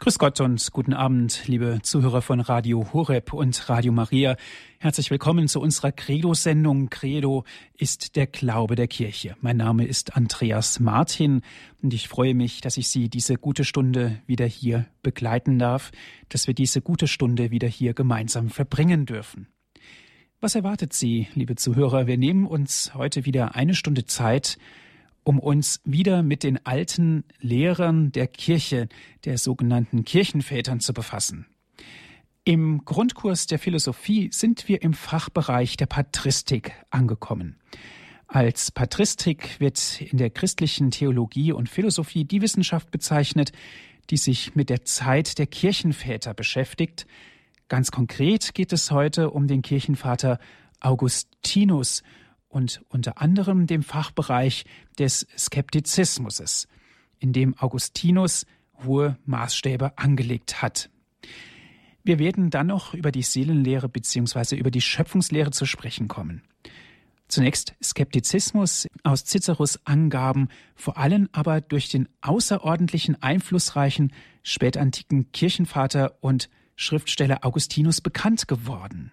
Grüß Gott und guten Abend, liebe Zuhörer von Radio Horeb und Radio Maria. Herzlich willkommen zu unserer Credo-Sendung. Credo ist der Glaube der Kirche. Mein Name ist Andreas Martin und ich freue mich, dass ich Sie diese gute Stunde wieder hier begleiten darf, dass wir diese gute Stunde wieder hier gemeinsam verbringen dürfen. Was erwartet Sie, liebe Zuhörer? Wir nehmen uns heute wieder eine Stunde Zeit, um uns wieder mit den alten Lehrern der Kirche, der sogenannten Kirchenvätern zu befassen. Im Grundkurs der Philosophie sind wir im Fachbereich der Patristik angekommen. Als Patristik wird in der christlichen Theologie und Philosophie die Wissenschaft bezeichnet, die sich mit der Zeit der Kirchenväter beschäftigt. Ganz konkret geht es heute um den Kirchenvater Augustinus und unter anderem dem Fachbereich des Skeptizismus, in dem Augustinus hohe Maßstäbe angelegt hat. Wir werden dann noch über die Seelenlehre bzw. über die Schöpfungslehre zu sprechen kommen. Zunächst Skeptizismus aus Ciceros Angaben, vor allem aber durch den außerordentlichen einflussreichen spätantiken Kirchenvater und Schriftsteller Augustinus bekannt geworden.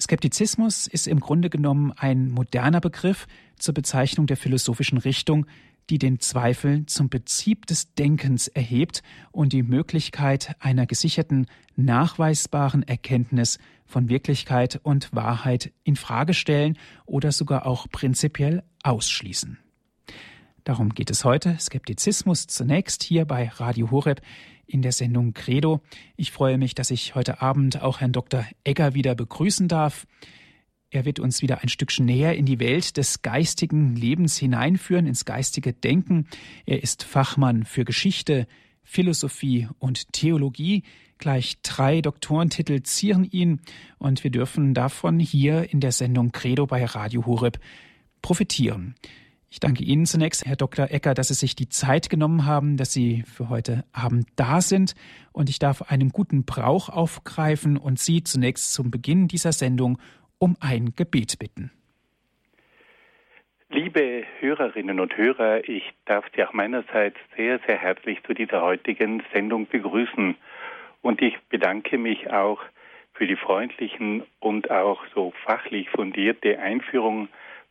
Skeptizismus ist im Grunde genommen ein moderner Begriff zur Bezeichnung der philosophischen Richtung, die den Zweifel zum Prinzip des Denkens erhebt und die Möglichkeit einer gesicherten, nachweisbaren Erkenntnis von Wirklichkeit und Wahrheit in Frage stellen oder sogar auch prinzipiell ausschließen. Darum geht es heute. Skeptizismus zunächst hier bei Radio Horeb in der Sendung Credo. Ich freue mich, dass ich heute Abend auch Herrn Dr. Egger wieder begrüßen darf. Er wird uns wieder ein Stückchen näher in die Welt des geistigen Lebens hineinführen, ins geistige Denken. Er ist Fachmann für Geschichte, Philosophie und Theologie. Gleich drei Doktorentitel zieren ihn und wir dürfen davon hier in der Sendung Credo bei Radio Horeb profitieren. Ich danke Ihnen zunächst, Herr Dr. Ecker, dass Sie sich die Zeit genommen haben, dass Sie für heute Abend da sind. Und ich darf einen guten Brauch aufgreifen und Sie zunächst zum Beginn dieser Sendung um ein Gebet bitten. Liebe Hörerinnen und Hörer, ich darf Sie auch meinerseits sehr, sehr herzlich zu dieser heutigen Sendung begrüßen. Und ich bedanke mich auch für die freundlichen und auch so fachlich fundierte Einführung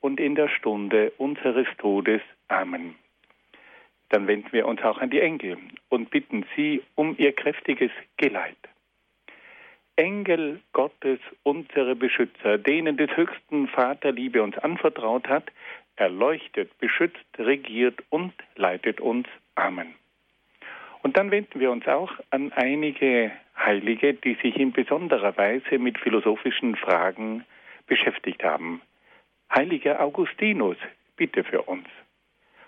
und in der Stunde unseres Todes. Amen. Dann wenden wir uns auch an die Engel und bitten sie um ihr kräftiges Geleit. Engel Gottes, unsere Beschützer, denen des höchsten Vaterliebe uns anvertraut hat, erleuchtet, beschützt, regiert und leitet uns. Amen. Und dann wenden wir uns auch an einige Heilige, die sich in besonderer Weise mit philosophischen Fragen beschäftigt haben. Heiliger Augustinus, bitte für uns.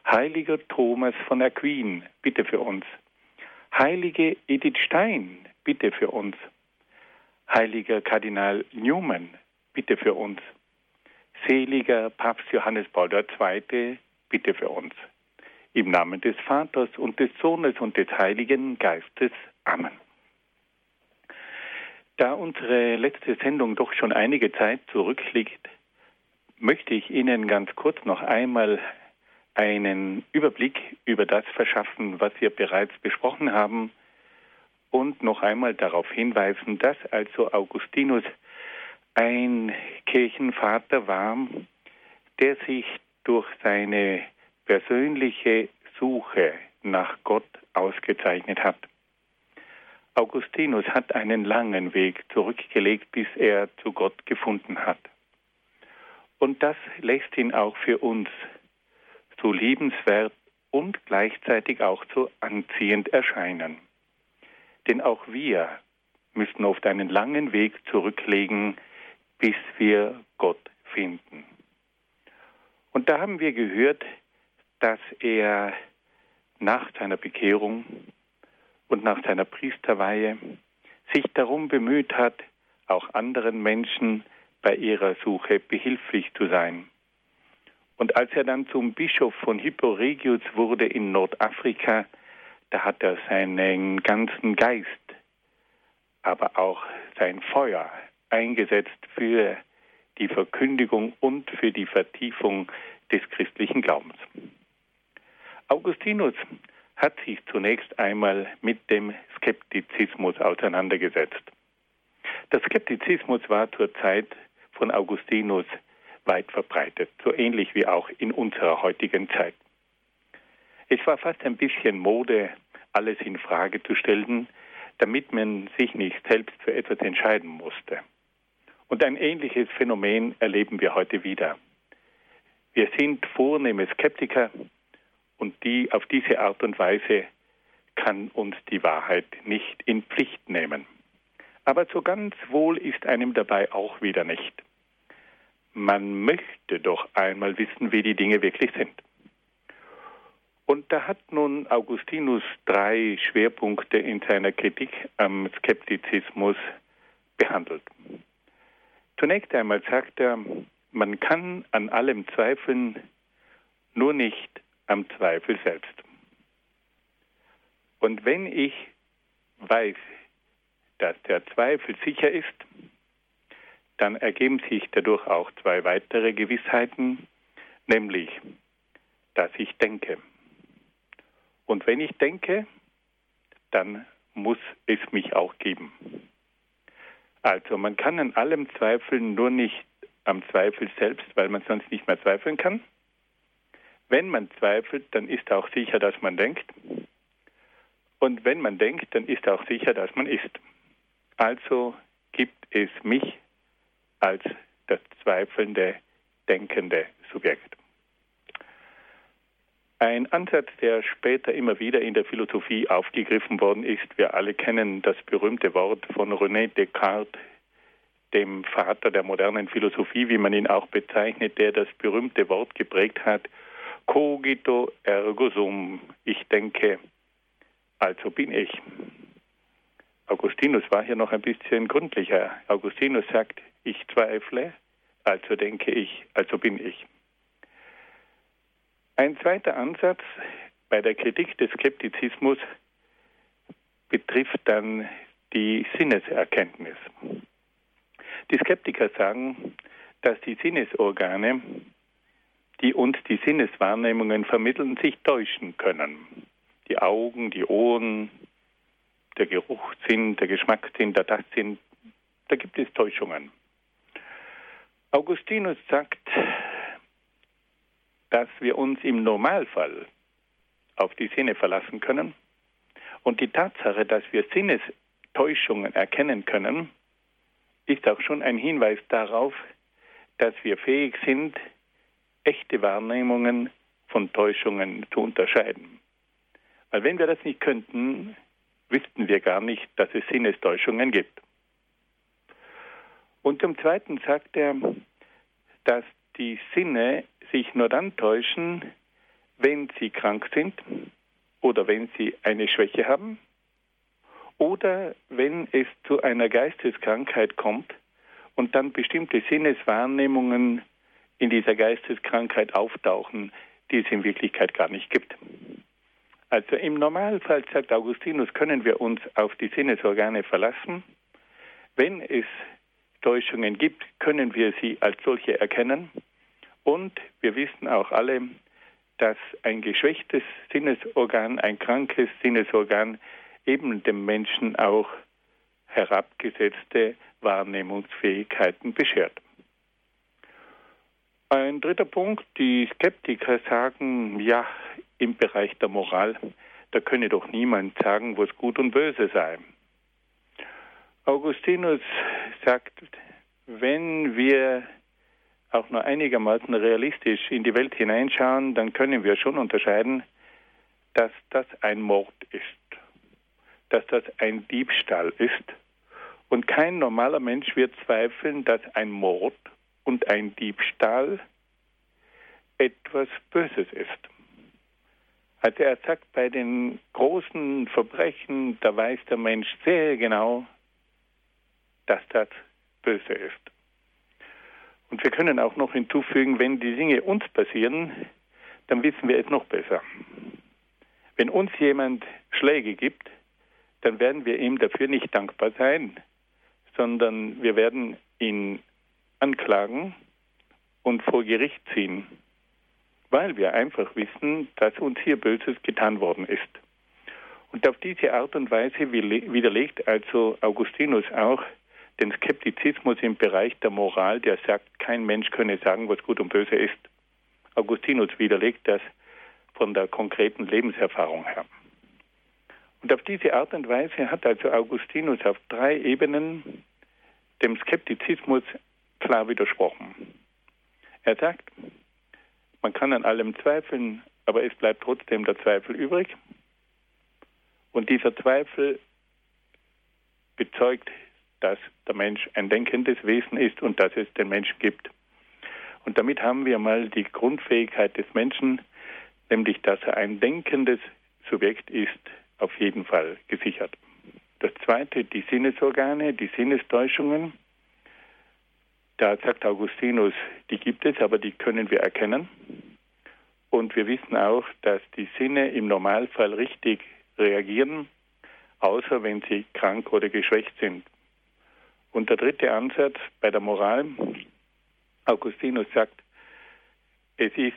Heiliger Thomas von Aquin, bitte für uns. Heilige Edith Stein, bitte für uns. Heiliger Kardinal Newman, bitte für uns. Seliger Papst Johannes Paul II, bitte für uns. Im Namen des Vaters und des Sohnes und des Heiligen Geistes. Amen. Da unsere letzte Sendung doch schon einige Zeit zurückliegt, möchte ich Ihnen ganz kurz noch einmal einen Überblick über das verschaffen, was wir bereits besprochen haben und noch einmal darauf hinweisen, dass also Augustinus ein Kirchenvater war, der sich durch seine persönliche Suche nach Gott ausgezeichnet hat. Augustinus hat einen langen Weg zurückgelegt, bis er zu Gott gefunden hat. Und das lässt ihn auch für uns so liebenswert und gleichzeitig auch so anziehend erscheinen. Denn auch wir müssen oft einen langen Weg zurücklegen, bis wir Gott finden. Und da haben wir gehört, dass er nach seiner Bekehrung und nach seiner Priesterweihe sich darum bemüht hat, auch anderen Menschen bei ihrer Suche behilflich zu sein. Und als er dann zum Bischof von Hipporegius wurde in Nordafrika, da hat er seinen ganzen Geist, aber auch sein Feuer eingesetzt für die Verkündigung und für die Vertiefung des christlichen Glaubens. Augustinus hat sich zunächst einmal mit dem Skeptizismus auseinandergesetzt. Der Skeptizismus war zur Zeit von Augustinus weit verbreitet, so ähnlich wie auch in unserer heutigen Zeit. Es war fast ein bisschen Mode, alles in Frage zu stellen, damit man sich nicht selbst für etwas entscheiden musste. Und ein ähnliches Phänomen erleben wir heute wieder. Wir sind vornehme Skeptiker und die auf diese Art und Weise kann uns die Wahrheit nicht in Pflicht nehmen. Aber so ganz wohl ist einem dabei auch wieder nicht. Man möchte doch einmal wissen, wie die Dinge wirklich sind. Und da hat nun Augustinus drei Schwerpunkte in seiner Kritik am Skeptizismus behandelt. Zunächst einmal sagt er, man kann an allem zweifeln, nur nicht am Zweifel selbst. Und wenn ich weiß, dass der Zweifel sicher ist, dann ergeben sich dadurch auch zwei weitere Gewissheiten, nämlich, dass ich denke. Und wenn ich denke, dann muss es mich auch geben. Also man kann an allem zweifeln, nur nicht am Zweifel selbst, weil man sonst nicht mehr zweifeln kann. Wenn man zweifelt, dann ist auch sicher, dass man denkt. Und wenn man denkt, dann ist auch sicher, dass man ist. Also gibt es mich als das zweifelnde, denkende Subjekt. Ein Ansatz, der später immer wieder in der Philosophie aufgegriffen worden ist, wir alle kennen das berühmte Wort von René Descartes, dem Vater der modernen Philosophie, wie man ihn auch bezeichnet, der das berühmte Wort geprägt hat, cogito ergo sum, ich denke, also bin ich. Augustinus war hier noch ein bisschen gründlicher. Augustinus sagt, ich zweifle, also denke ich, also bin ich. Ein zweiter Ansatz bei der Kritik des Skeptizismus betrifft dann die Sinneserkenntnis. Die Skeptiker sagen, dass die Sinnesorgane, die uns die Sinneswahrnehmungen vermitteln, sich täuschen können. Die Augen, die Ohren, der Geruchssinn, der Geschmackssinn, der Tastsinn, da gibt es Täuschungen. Augustinus sagt, dass wir uns im Normalfall auf die Sinne verlassen können. Und die Tatsache, dass wir Sinnestäuschungen erkennen können, ist auch schon ein Hinweis darauf, dass wir fähig sind, echte Wahrnehmungen von Täuschungen zu unterscheiden. Weil wenn wir das nicht könnten, wüssten wir gar nicht, dass es Sinnestäuschungen gibt. Und zum Zweiten sagt er, dass die Sinne sich nur dann täuschen, wenn sie krank sind oder wenn sie eine Schwäche haben oder wenn es zu einer Geisteskrankheit kommt und dann bestimmte Sinneswahrnehmungen in dieser Geisteskrankheit auftauchen, die es in Wirklichkeit gar nicht gibt. Also im Normalfall, sagt Augustinus, können wir uns auf die Sinnesorgane verlassen. Wenn es Täuschungen gibt, können wir sie als solche erkennen und wir wissen auch alle, dass ein geschwächtes Sinnesorgan, ein krankes Sinnesorgan eben dem Menschen auch herabgesetzte Wahrnehmungsfähigkeiten beschert. Ein dritter Punkt, die Skeptiker sagen, ja, im Bereich der Moral, da könne doch niemand sagen, was gut und böse sei. Augustinus sagt, wenn wir auch nur einigermaßen realistisch in die Welt hineinschauen, dann können wir schon unterscheiden, dass das ein Mord ist, dass das ein Diebstahl ist. Und kein normaler Mensch wird zweifeln, dass ein Mord und ein Diebstahl etwas Böses ist. Also er sagt, bei den großen Verbrechen, da weiß der Mensch sehr genau, dass das böse ist. Und wir können auch noch hinzufügen, wenn die Dinge uns passieren, dann wissen wir es noch besser. Wenn uns jemand Schläge gibt, dann werden wir ihm dafür nicht dankbar sein, sondern wir werden ihn anklagen und vor Gericht ziehen weil wir einfach wissen, dass uns hier Böses getan worden ist. Und auf diese Art und Weise widerlegt also Augustinus auch den Skeptizismus im Bereich der Moral, der sagt, kein Mensch könne sagen, was gut und böse ist. Augustinus widerlegt das von der konkreten Lebenserfahrung her. Und auf diese Art und Weise hat also Augustinus auf drei Ebenen dem Skeptizismus klar widersprochen. Er sagt, man kann an allem zweifeln, aber es bleibt trotzdem der Zweifel übrig. Und dieser Zweifel bezeugt, dass der Mensch ein denkendes Wesen ist und dass es den Menschen gibt. Und damit haben wir mal die Grundfähigkeit des Menschen, nämlich dass er ein denkendes Subjekt ist, auf jeden Fall gesichert. Das zweite, die Sinnesorgane, die Sinnestäuschungen. Da sagt Augustinus, die gibt es, aber die können wir erkennen. Und wir wissen auch, dass die Sinne im Normalfall richtig reagieren, außer wenn sie krank oder geschwächt sind. Und der dritte Ansatz bei der Moral, Augustinus sagt, es ist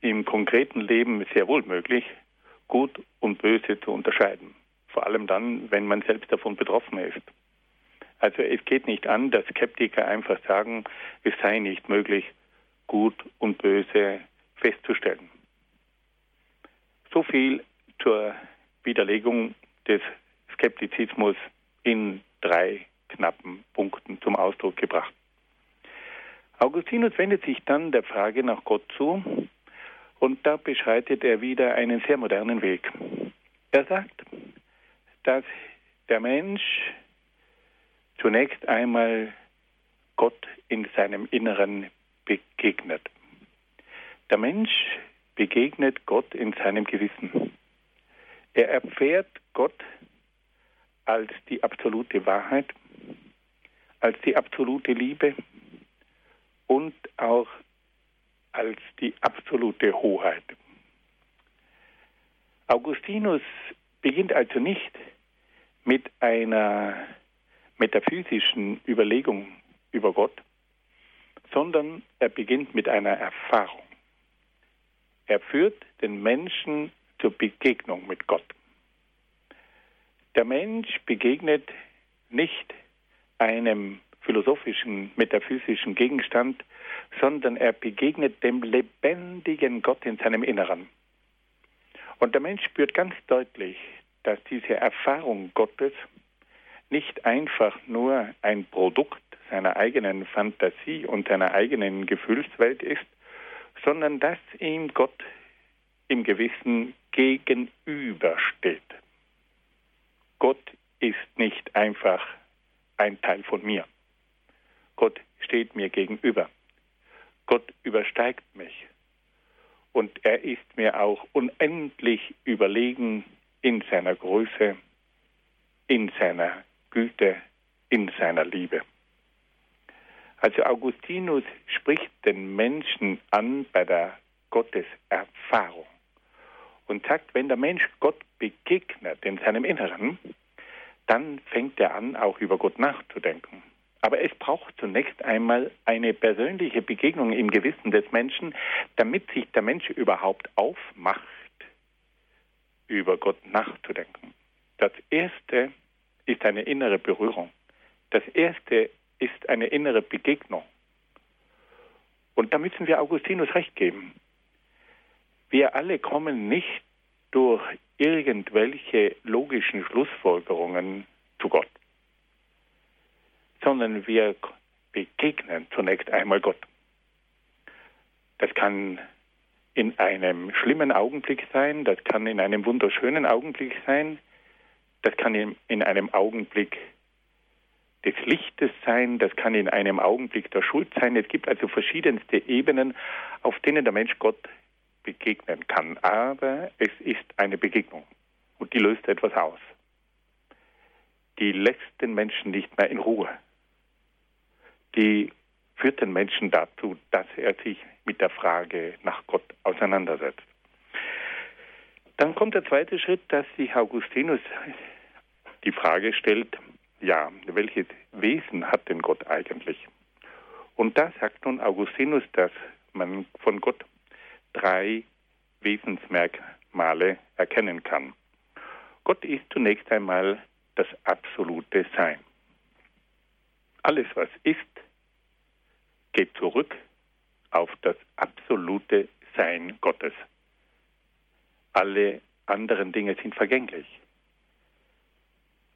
im konkreten Leben sehr wohl möglich, gut und böse zu unterscheiden. Vor allem dann, wenn man selbst davon betroffen ist. Also es geht nicht an, dass Skeptiker einfach sagen, es sei nicht möglich, gut und böse festzustellen. So viel zur Widerlegung des Skeptizismus in drei knappen Punkten zum Ausdruck gebracht. Augustinus wendet sich dann der Frage nach Gott zu und da beschreitet er wieder einen sehr modernen Weg. Er sagt, dass der Mensch zunächst einmal Gott in seinem Inneren begegnet. Der Mensch begegnet Gott in seinem Gewissen. Er erfährt Gott als die absolute Wahrheit, als die absolute Liebe und auch als die absolute Hoheit. Augustinus beginnt also nicht mit einer metaphysischen Überlegung über Gott, sondern er beginnt mit einer Erfahrung. Er führt den Menschen zur Begegnung mit Gott. Der Mensch begegnet nicht einem philosophischen, metaphysischen Gegenstand, sondern er begegnet dem lebendigen Gott in seinem Inneren. Und der Mensch spürt ganz deutlich, dass diese Erfahrung Gottes nicht einfach nur ein Produkt seiner eigenen Fantasie und seiner eigenen Gefühlswelt ist, sondern dass ihm Gott im Gewissen gegenübersteht. Gott ist nicht einfach ein Teil von mir. Gott steht mir gegenüber. Gott übersteigt mich. Und er ist mir auch unendlich überlegen in seiner Größe, in seiner Güte, in seiner Liebe. Also Augustinus spricht den Menschen an bei der Gotteserfahrung und sagt, wenn der Mensch Gott begegnet in seinem Inneren, dann fängt er an, auch über Gott nachzudenken. Aber es braucht zunächst einmal eine persönliche Begegnung im Gewissen des Menschen, damit sich der Mensch überhaupt aufmacht, über Gott nachzudenken. Das Erste ist eine innere Berührung. Das Erste ist eine innere Begegnung. Und da müssen wir Augustinus recht geben. Wir alle kommen nicht durch irgendwelche logischen Schlussfolgerungen zu Gott. sondern wir begegnen zunächst einmal Gott. Das kann in einem schlimmen Augenblick sein, das kann in einem wunderschönen Augenblick sein, das kann in, in einem Augenblick des Lichtes sein, das kann in einem Augenblick der Schuld sein. Es gibt also verschiedenste Ebenen, auf denen der Mensch Gott begegnen kann. Aber es ist eine Begegnung und die löst etwas aus. Die lässt den Menschen nicht mehr in Ruhe. Die führt den Menschen dazu, dass er sich mit der Frage nach Gott auseinandersetzt. Dann kommt der zweite Schritt, dass sich Augustinus die Frage stellt, ja, welches Wesen hat denn Gott eigentlich? Und da sagt nun Augustinus, dass man von Gott drei Wesensmerkmale erkennen kann. Gott ist zunächst einmal das absolute Sein. Alles, was ist, geht zurück auf das absolute Sein Gottes. Alle anderen Dinge sind vergänglich.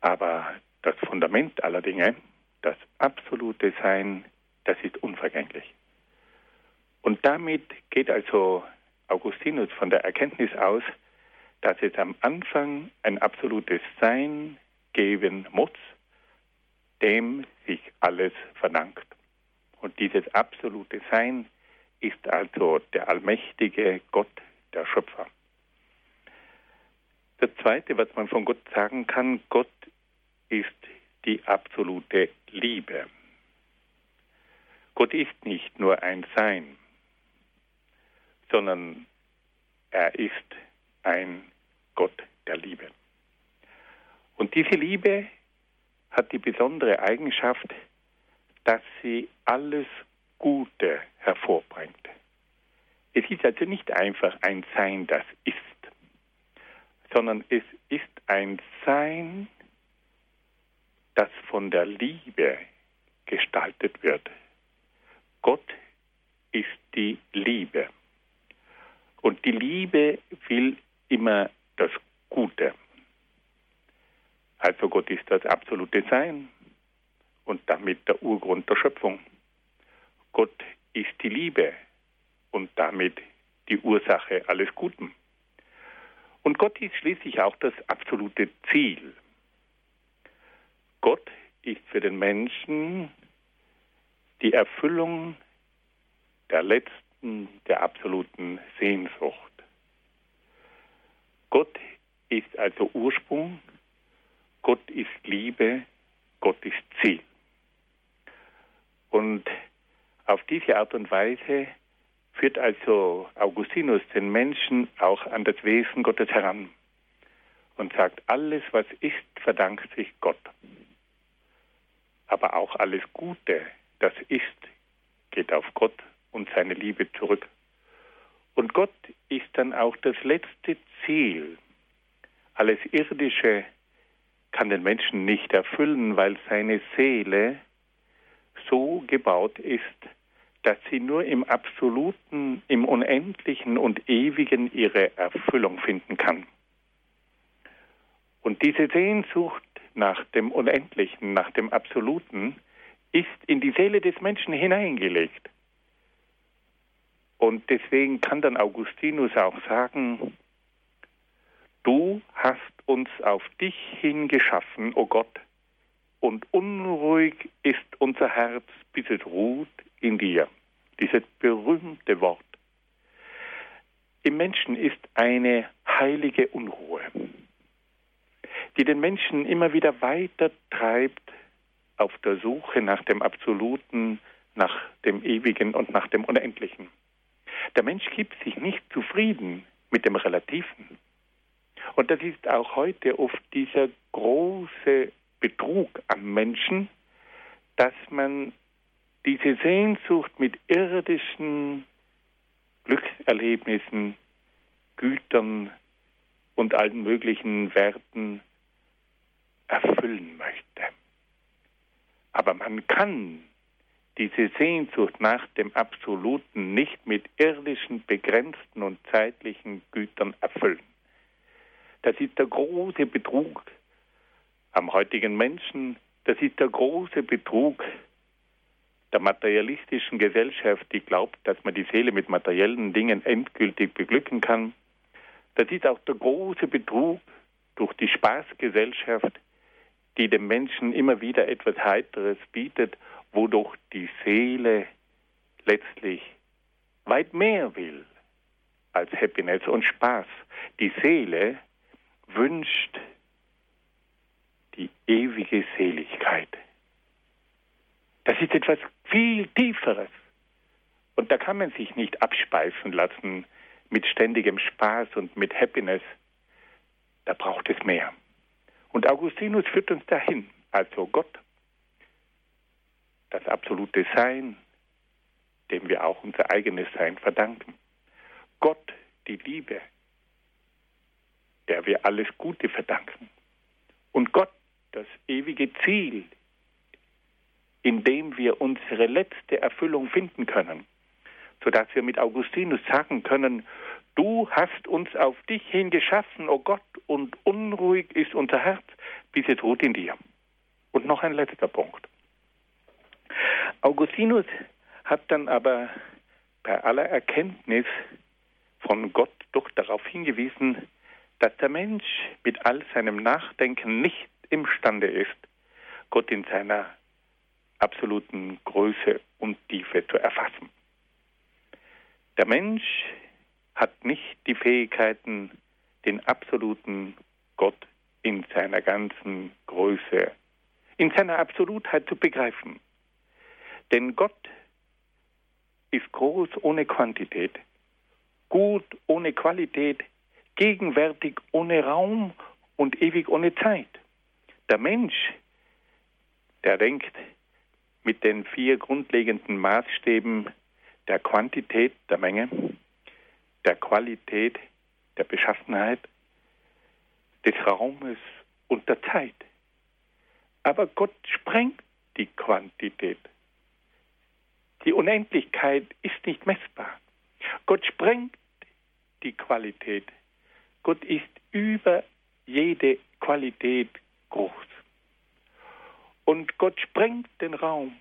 Aber das Fundament aller Dinge, das absolute Sein, das ist unvergänglich. Und damit geht also Augustinus von der Erkenntnis aus, dass es am Anfang ein absolutes Sein geben muss, dem sich alles verdankt. Und dieses absolute Sein ist also der allmächtige Gott, der Schöpfer. Das Zweite, was man von Gott sagen kann, Gott ist die absolute Liebe. Gott ist nicht nur ein Sein, sondern er ist ein Gott der Liebe. Und diese Liebe hat die besondere Eigenschaft, dass sie alles Gute hervorbringt. Es ist also nicht einfach ein Sein, das ist, sondern es ist ein Sein, das von der Liebe gestaltet wird. Gott ist die Liebe. Und die Liebe will immer das Gute. Also Gott ist das absolute Sein und damit der Urgrund der Schöpfung. Gott ist die Liebe und damit die Ursache alles Guten. Und Gott ist schließlich auch das absolute Ziel. Gott ist für den Menschen die Erfüllung der letzten, der absoluten Sehnsucht. Gott ist also Ursprung, Gott ist Liebe, Gott ist Ziel. Und auf diese Art und Weise führt also Augustinus den Menschen auch an das Wesen Gottes heran und sagt, alles, was ist, verdankt sich Gott. Aber auch alles Gute, das ist, geht auf Gott und seine Liebe zurück. Und Gott ist dann auch das letzte Ziel. Alles Irdische kann den Menschen nicht erfüllen, weil seine Seele so gebaut ist, dass sie nur im Absoluten, im Unendlichen und Ewigen ihre Erfüllung finden kann. Und diese Sehnsucht nach dem Unendlichen, nach dem Absoluten, ist in die Seele des Menschen hineingelegt. Und deswegen kann dann Augustinus auch sagen, du hast uns auf dich hingeschaffen, o oh Gott, und unruhig ist unser Herz, bis es ruht in dir. Dieses berühmte Wort. Im Menschen ist eine heilige Unruhe, die den Menschen immer wieder weiter treibt auf der Suche nach dem Absoluten, nach dem Ewigen und nach dem Unendlichen. Der Mensch gibt sich nicht zufrieden mit dem Relativen. Und das ist auch heute oft dieser große Betrug am Menschen, dass man diese Sehnsucht mit irdischen Glückserlebnissen, Gütern und allen möglichen Werten erfüllen möchte. Aber man kann diese Sehnsucht nach dem Absoluten nicht mit irdischen, begrenzten und zeitlichen Gütern erfüllen. Das ist der große Betrug am heutigen Menschen, Das ist der große Betrug der materialistischen Gesellschaft, die glaubt, dass man die Seele mit materiellen Dingen endgültig beglücken kann. Das ist auch der große Betrug durch die Spaßgesellschaft, die dem Menschen immer wieder etwas Heiteres bietet, wodurch die Seele letztlich weit mehr will als Happiness und Spaß. Die Seele wünscht die ewige Seligkeit. Das ist etwas viel Tieferes. Und da kann man sich nicht abspeisen lassen mit ständigem Spaß und mit Happiness. Da braucht es mehr. Und Augustinus führt uns dahin. Also Gott, das absolute Sein, dem wir auch unser eigenes Sein verdanken. Gott, die Liebe, der wir alles Gute verdanken. Und Gott, das ewige Ziel, in dem wir unsere letzte Erfüllung finden können, sodass wir mit Augustinus sagen können, du hast uns auf dich hin geschaffen, o oh Gott, und unruhig ist unser Herz, bis es ruht in dir. Und noch ein letzter Punkt. Augustinus hat dann aber bei aller Erkenntnis von Gott doch darauf hingewiesen, dass der Mensch mit all seinem Nachdenken nicht imstande ist, Gott in seiner absoluten Größe und Tiefe zu erfassen. Der Mensch hat nicht die Fähigkeiten, den absoluten Gott in seiner ganzen Größe, in seiner Absolutheit zu begreifen. Denn Gott ist groß ohne Quantität, gut ohne Qualität, gegenwärtig ohne Raum und ewig ohne Zeit. Der Mensch, der denkt mit den vier grundlegenden Maßstäben der Quantität, der Menge, der Qualität, der Beschaffenheit, des Raumes und der Zeit. Aber Gott sprengt die Quantität. Die Unendlichkeit ist nicht messbar. Gott sprengt die Qualität. Gott ist über jede Qualität groß. Und Gott sprengt den Raum.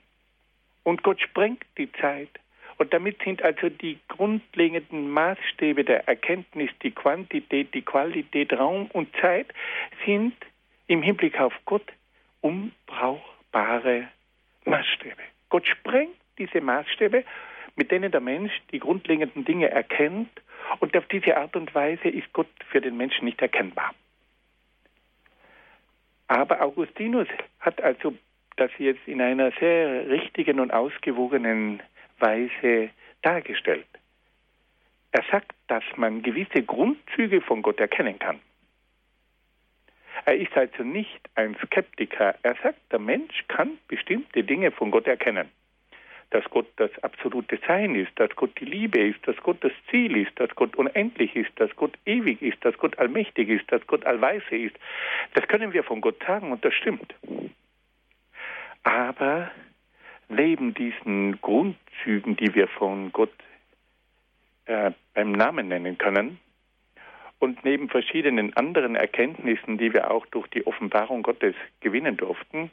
Und Gott sprengt die Zeit. Und damit sind also die grundlegenden Maßstäbe der Erkenntnis, die Quantität, die Qualität, Raum und Zeit, sind im Hinblick auf Gott unbrauchbare Maßstäbe. Gott sprengt diese Maßstäbe, mit denen der Mensch die grundlegenden Dinge erkennt und auf diese Art und Weise ist Gott für den Menschen nicht erkennbar. Aber Augustinus hat also das jetzt in einer sehr richtigen und ausgewogenen Weise dargestellt. Er sagt, dass man gewisse Grundzüge von Gott erkennen kann. Er ist also nicht ein Skeptiker. Er sagt, der Mensch kann bestimmte Dinge von Gott erkennen dass Gott das absolute Sein ist, dass Gott die Liebe ist, dass Gott das Ziel ist, dass Gott unendlich ist, dass Gott ewig ist, dass Gott allmächtig ist, dass Gott allweise ist. Das können wir von Gott sagen und das stimmt. Aber neben diesen Grundzügen, die wir von Gott äh, beim Namen nennen können, und neben verschiedenen anderen Erkenntnissen, die wir auch durch die Offenbarung Gottes gewinnen durften,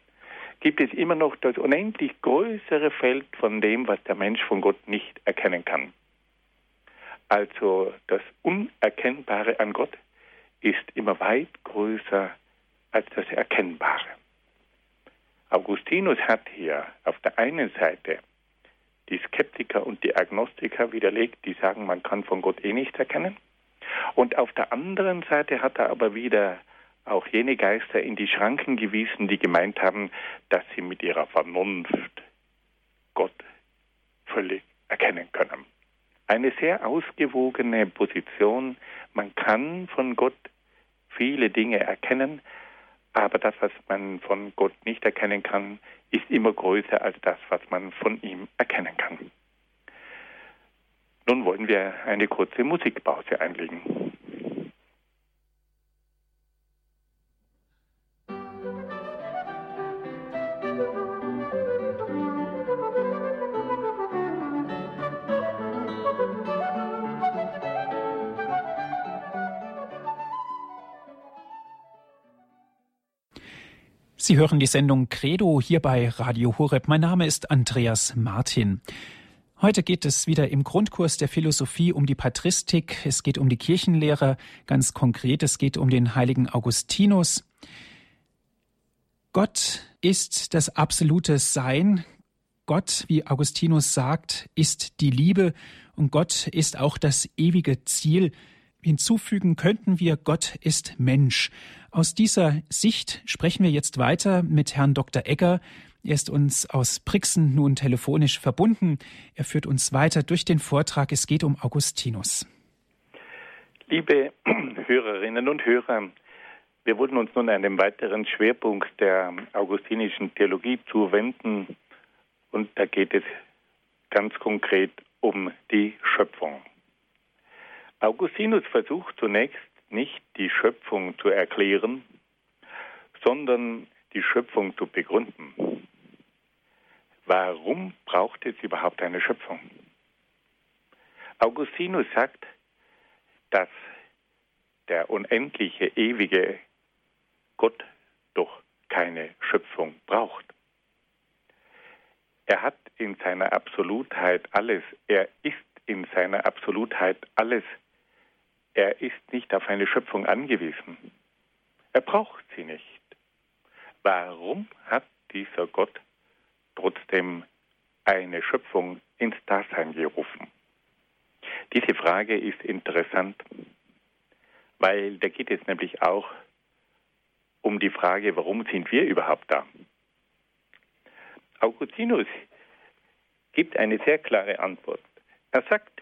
gibt es immer noch das unendlich größere Feld von dem, was der Mensch von Gott nicht erkennen kann. Also das Unerkennbare an Gott ist immer weit größer als das Erkennbare. Augustinus hat hier auf der einen Seite die Skeptiker und die Agnostiker widerlegt, die sagen, man kann von Gott eh nichts erkennen. Und auf der anderen Seite hat er aber wieder auch jene Geister in die Schranken gewiesen, die gemeint haben, dass sie mit ihrer Vernunft Gott völlig erkennen können. Eine sehr ausgewogene Position. Man kann von Gott viele Dinge erkennen, aber das, was man von Gott nicht erkennen kann, ist immer größer als das, was man von ihm erkennen kann. Nun wollen wir eine kurze Musikpause einlegen. Sie hören die Sendung Credo hier bei Radio Horeb. Mein Name ist Andreas Martin. Heute geht es wieder im Grundkurs der Philosophie um die Patristik. Es geht um die Kirchenlehre. Ganz konkret, es geht um den heiligen Augustinus. Gott ist das absolute Sein. Gott, wie Augustinus sagt, ist die Liebe und Gott ist auch das ewige Ziel. Hinzufügen könnten wir, Gott ist Mensch. Aus dieser Sicht sprechen wir jetzt weiter mit Herrn Dr. Egger. Er ist uns aus Brixen nun telefonisch verbunden. Er führt uns weiter durch den Vortrag. Es geht um Augustinus. Liebe Hörerinnen und Hörer, wir wollen uns nun einem weiteren Schwerpunkt der augustinischen Theologie zuwenden. Und da geht es ganz konkret um die Schöpfung. Augustinus versucht zunächst nicht die Schöpfung zu erklären, sondern die Schöpfung zu begründen. Warum braucht es überhaupt eine Schöpfung? Augustinus sagt, dass der unendliche, ewige Gott doch keine Schöpfung braucht. Er hat in seiner Absolutheit alles, er ist in seiner Absolutheit alles er ist nicht auf eine Schöpfung angewiesen. Er braucht sie nicht. Warum hat dieser Gott trotzdem eine Schöpfung ins Dasein gerufen? Diese Frage ist interessant, weil da geht es nämlich auch um die Frage, warum sind wir überhaupt da? Augustinus gibt eine sehr klare Antwort. Er sagt,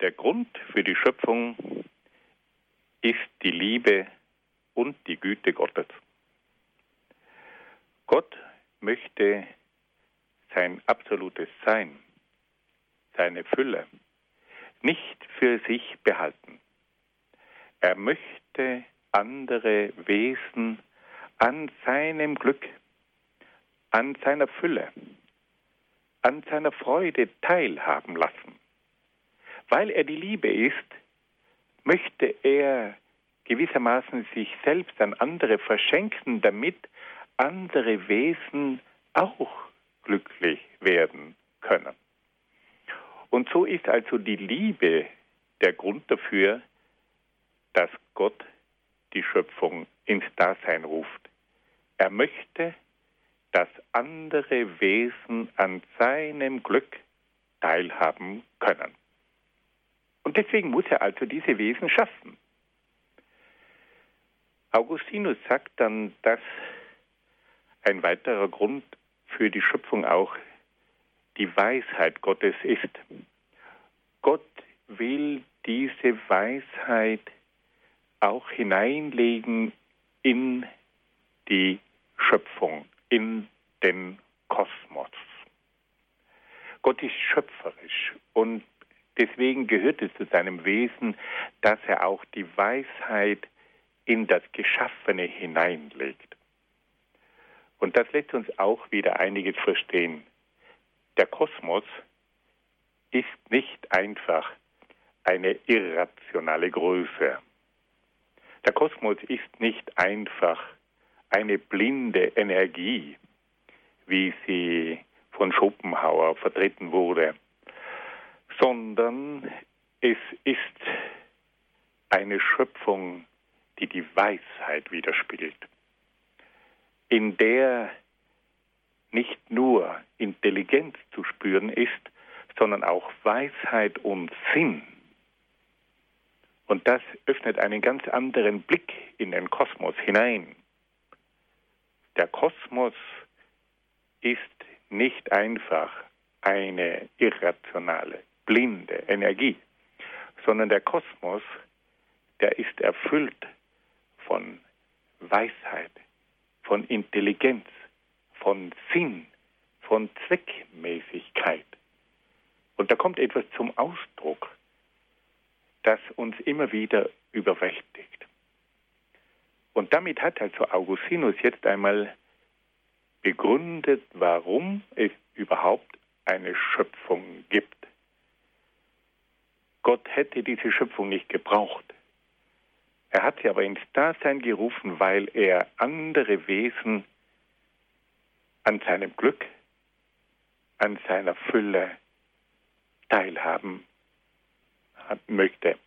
der Grund für die Schöpfung ist die Liebe und die Güte Gottes. Gott möchte sein absolutes Sein, seine Fülle, nicht für sich behalten. Er möchte andere Wesen an seinem Glück, an seiner Fülle, an seiner Freude teilhaben lassen. Weil er die Liebe ist, möchte er gewissermaßen sich selbst an andere verschenken, damit andere Wesen auch glücklich werden können. Und so ist also die Liebe der Grund dafür, dass Gott die Schöpfung ins Dasein ruft. Er möchte, dass andere Wesen an seinem Glück teilhaben können. Und deswegen muss er also diese Wesen schaffen. Augustinus sagt dann, dass ein weiterer Grund für die Schöpfung auch die Weisheit Gottes ist. Gott will diese Weisheit auch hineinlegen in die Schöpfung, in den Kosmos. Gott ist schöpferisch und Deswegen gehört es zu seinem Wesen, dass er auch die Weisheit in das Geschaffene hineinlegt. Und das lässt uns auch wieder einiges verstehen. Der Kosmos ist nicht einfach eine irrationale Größe. Der Kosmos ist nicht einfach eine blinde Energie, wie sie von Schopenhauer vertreten wurde sondern es ist eine Schöpfung, die die Weisheit widerspiegelt, in der nicht nur Intelligenz zu spüren ist, sondern auch Weisheit und Sinn. Und das öffnet einen ganz anderen Blick in den Kosmos hinein. Der Kosmos ist nicht einfach eine irrationale blinde Energie, sondern der Kosmos, der ist erfüllt von Weisheit, von Intelligenz, von Sinn, von Zweckmäßigkeit. Und da kommt etwas zum Ausdruck, das uns immer wieder überwältigt. Und damit hat also Augustinus jetzt einmal begründet, warum es überhaupt eine Schöpfung gibt. Gott hätte diese Schöpfung nicht gebraucht. Er hat sie aber ins Dasein gerufen, weil er andere Wesen an seinem Glück, an seiner Fülle teilhaben möchte,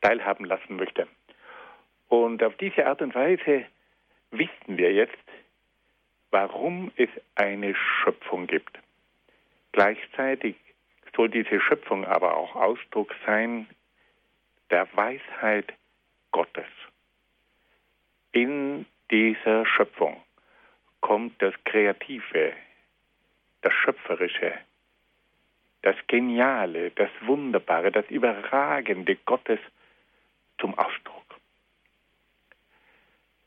teilhaben lassen möchte. Und auf diese Art und Weise wissen wir jetzt, warum es eine Schöpfung gibt. Gleichzeitig soll diese Schöpfung aber auch Ausdruck sein der Weisheit Gottes. In dieser Schöpfung kommt das Kreative, das Schöpferische, das Geniale, das Wunderbare, das Überragende Gottes zum Ausdruck.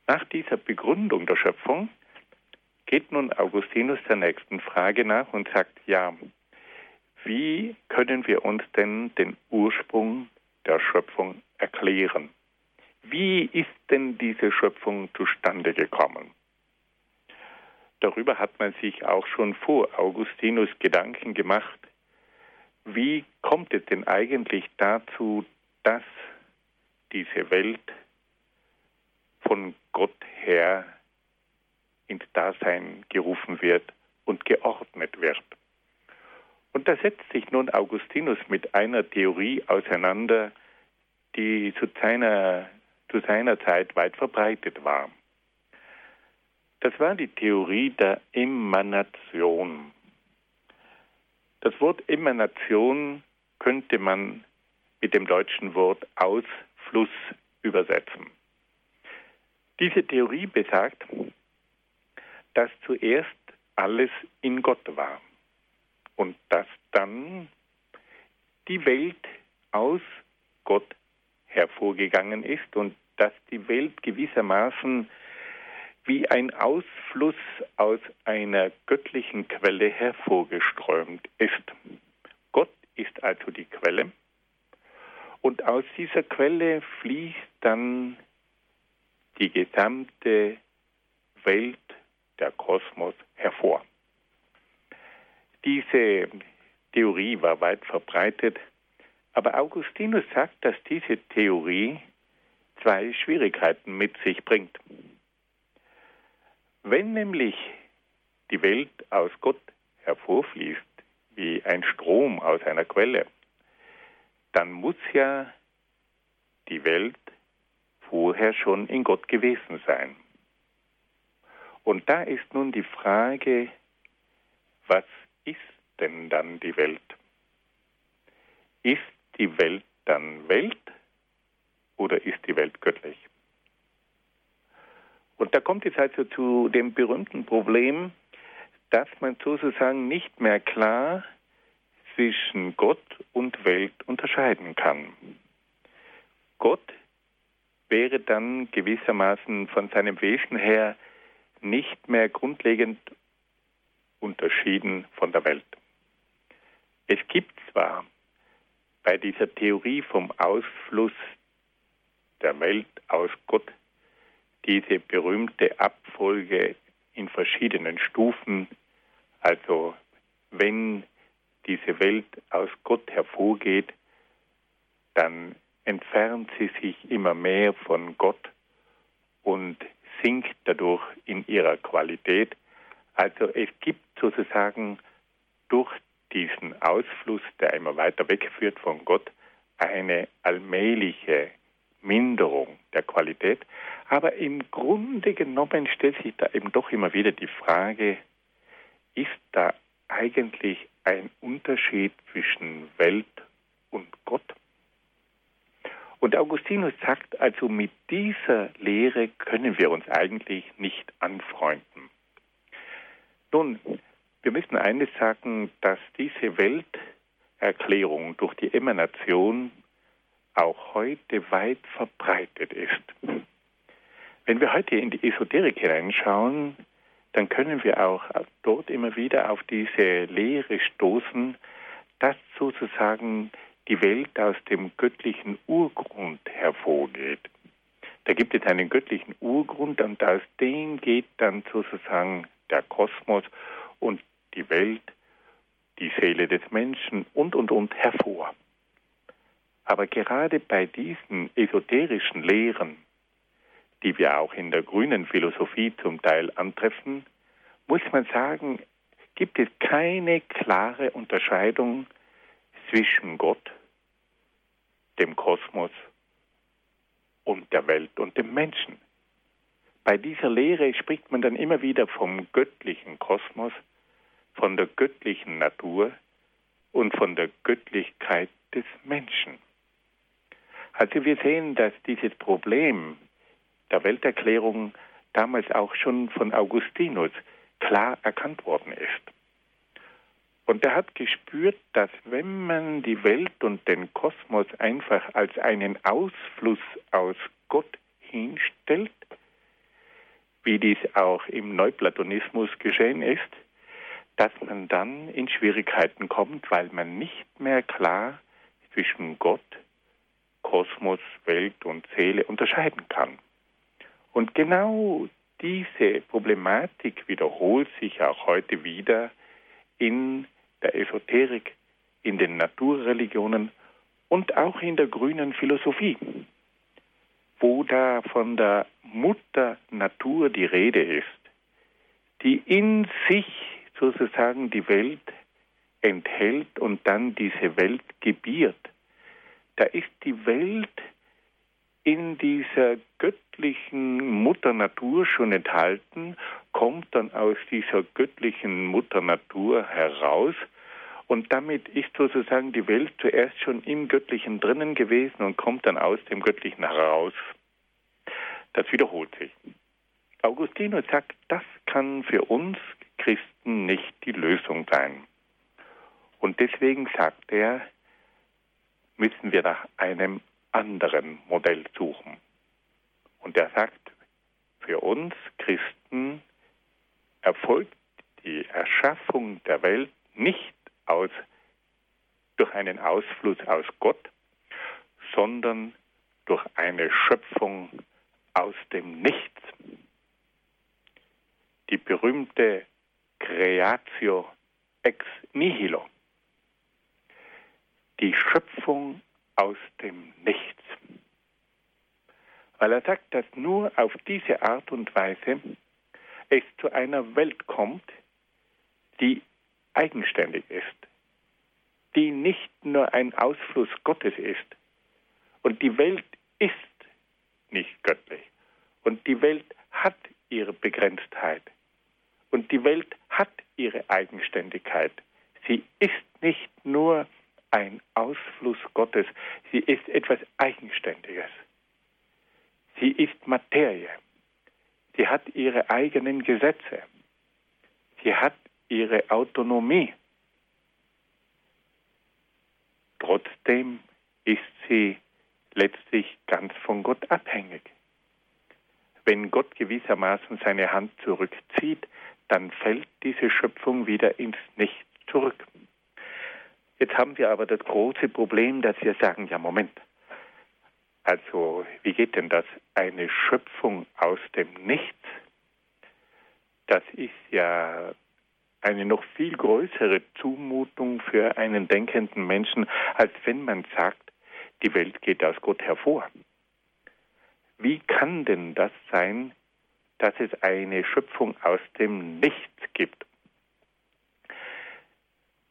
Nach dieser Begründung der Schöpfung geht nun Augustinus der nächsten Frage nach und sagt, ja, wie können wir uns denn den Ursprung der Schöpfung erklären? Wie ist denn diese Schöpfung zustande gekommen? Darüber hat man sich auch schon vor Augustinus Gedanken gemacht. Wie kommt es denn eigentlich dazu, dass diese Welt von Gott her ins Dasein gerufen wird und geordnet wird? Und da setzt sich nun Augustinus mit einer Theorie auseinander, die zu seiner, zu seiner Zeit weit verbreitet war. Das war die Theorie der Emanation. Das Wort Emanation könnte man mit dem deutschen Wort Ausfluss übersetzen. Diese Theorie besagt, dass zuerst alles in Gott war und dass dann die Welt aus Gott hervorgegangen ist und dass die Welt gewissermaßen wie ein Ausfluss aus einer göttlichen Quelle hervorgeströmt ist. Gott ist also die Quelle und aus dieser Quelle fließt dann die gesamte Welt, der Kosmos hervor. Diese Theorie war weit verbreitet, aber Augustinus sagt, dass diese Theorie zwei Schwierigkeiten mit sich bringt. Wenn nämlich die Welt aus Gott hervorfließt, wie ein Strom aus einer Quelle, dann muss ja die Welt vorher schon in Gott gewesen sein. Und da ist nun die Frage, was ist denn dann die Welt? Ist die Welt dann Welt oder ist die Welt göttlich? Und da kommt es also zu dem berühmten Problem, dass man sozusagen nicht mehr klar zwischen Gott und Welt unterscheiden kann. Gott wäre dann gewissermaßen von seinem Wesen her nicht mehr grundlegend unterschieden von der Welt. Es gibt zwar bei dieser Theorie vom Ausfluss der Welt aus Gott diese berühmte Abfolge in verschiedenen Stufen, also wenn diese Welt aus Gott hervorgeht, dann entfernt sie sich immer mehr von Gott und sinkt dadurch in ihrer Qualität also es gibt sozusagen durch diesen Ausfluss, der immer weiter wegführt von Gott, eine allmähliche Minderung der Qualität. Aber im Grunde genommen stellt sich da eben doch immer wieder die Frage, ist da eigentlich ein Unterschied zwischen Welt und Gott? Und Augustinus sagt also, mit dieser Lehre können wir uns eigentlich nicht anfreunden. Nun, wir müssen eines sagen, dass diese Welterklärung durch die Emanation auch heute weit verbreitet ist. Wenn wir heute in die Esoterik hineinschauen, dann können wir auch dort immer wieder auf diese Lehre stoßen, dass sozusagen die Welt aus dem göttlichen Urgrund hervorgeht. Da gibt es einen göttlichen Urgrund und aus dem geht dann sozusagen der Kosmos und die Welt, die Seele des Menschen und, und, und hervor. Aber gerade bei diesen esoterischen Lehren die wir auch in der grünen Philosophie zum Teil antreffen, muss man sagen, gibt es keine klare Unterscheidung zwischen Gott, dem Kosmos und der Welt und dem Menschen. Bei dieser Lehre spricht man dann immer wieder vom göttlichen Kosmos, von der göttlichen Natur und von der Göttlichkeit des Menschen. Also wir sehen, dass dieses Problem der Welterklärung damals auch schon von Augustinus klar erkannt worden ist. Und er hat gespürt, dass wenn man die Welt und den Kosmos einfach als einen Ausfluss aus Gott hinstellt, wie dies auch im Neuplatonismus geschehen ist, dass man dann in Schwierigkeiten kommt, weil man nicht mehr klar zwischen Gott, Kosmos, Welt und Seele unterscheiden kann. Und genau diese Problematik wiederholt sich auch heute wieder in der Esoterik, in den Naturreligionen und auch in der grünen Philosophie, wo da von der Mutter Natur die Rede ist, die in sich sozusagen die Welt enthält und dann diese Welt gebiert. Da ist die Welt in dieser göttlichen Mutter Natur schon enthalten, kommt dann aus dieser göttlichen Mutter Natur heraus und damit ist sozusagen die Welt zuerst schon im Göttlichen drinnen gewesen und kommt dann aus dem Göttlichen heraus. Das wiederholt sich. Augustinus sagt, das kann für uns Christen nicht die Lösung sein. Und deswegen sagt er, müssen wir nach einem anderen Modell suchen. Und er sagt, für uns Christen erfolgt die Erschaffung der Welt nicht aus, durch einen Ausfluss aus Gott, sondern durch eine Schöpfung aus dem Nichts. Die berühmte Creatio ex nihilo. Die Schöpfung aus dem Nichts. Weil er sagt, dass nur auf diese Art und Weise es zu einer Welt kommt, die eigenständig ist, die nicht nur ein Ausfluss Gottes ist. Und die Welt ist nicht göttlich. Und die Welt hat ihre Begrenztheit. Und die Welt hat ihre Eigenständigkeit. Sie ist nicht nur ein Ausfluss Gottes. Sie ist etwas Eigenständiges. Sie ist Materie. Sie hat ihre eigenen Gesetze. Sie hat ihre Autonomie. Trotzdem ist sie letztlich ganz von Gott abhängig. Wenn Gott gewissermaßen seine Hand zurückzieht, dann fällt diese Schöpfung wieder ins Nichts zurück. Jetzt haben wir aber das große Problem, dass wir sagen, ja Moment, also wie geht denn das? Eine Schöpfung aus dem Nichts, das ist ja eine noch viel größere Zumutung für einen denkenden Menschen, als wenn man sagt, die Welt geht aus Gott hervor. Wie kann denn das sein, dass es eine Schöpfung aus dem Nichts gibt?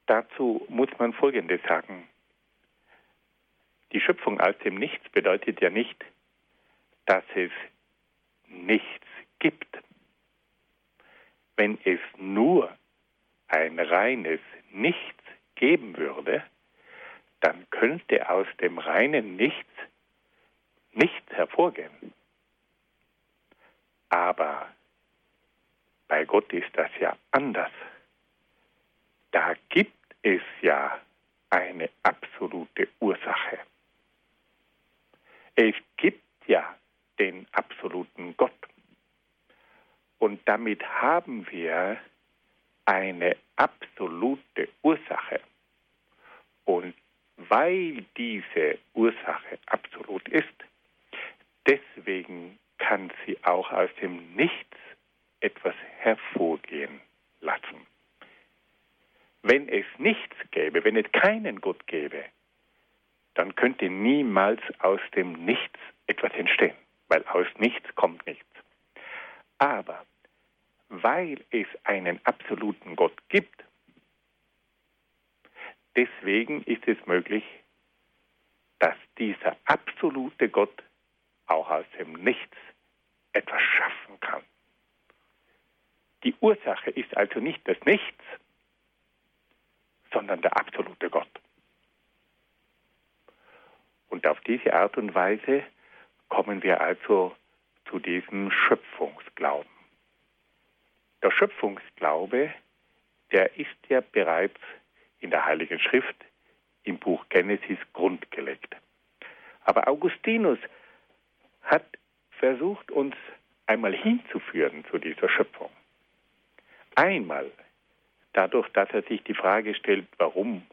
Dazu muss man Folgendes sagen. Die Schöpfung aus dem Nichts bedeutet ja nicht, dass es nichts gibt. Wenn es nur ein reines Nichts geben würde, dann könnte aus dem reinen Nichts nichts hervorgehen. Aber bei Gott ist das ja anders. Da gibt es ja eine absolute Ursache. Es gibt ja den absoluten Gott. Und damit haben wir eine absolute Ursache. Und weil diese Ursache absolut ist, deswegen kann sie auch aus dem Nichts etwas hervorgehen lassen. Wenn es nichts gäbe, wenn es keinen Gott gäbe, dann könnte niemals aus dem Nichts etwas entstehen. weil aus nichts kommt nichts. Aber weil es einen absoluten Gott gibt, deswegen ist es möglich, dass dieser absolute Gott auch aus dem Nichts etwas schaffen kann. Die Ursache ist also nicht das Nichts, sondern der absolute Gott. Und auf diese Art und Weise kommen wir also zu diesem Schöpfungsglauben. Der Schöpfungsglaube, der ist ja bereits in der Heiligen Schrift im Buch Genesis grundgelegt. Aber Augustinus hat versucht, uns einmal hinzuführen zu dieser Schöpfung. Einmal dadurch, dass er sich die Frage stellt, warum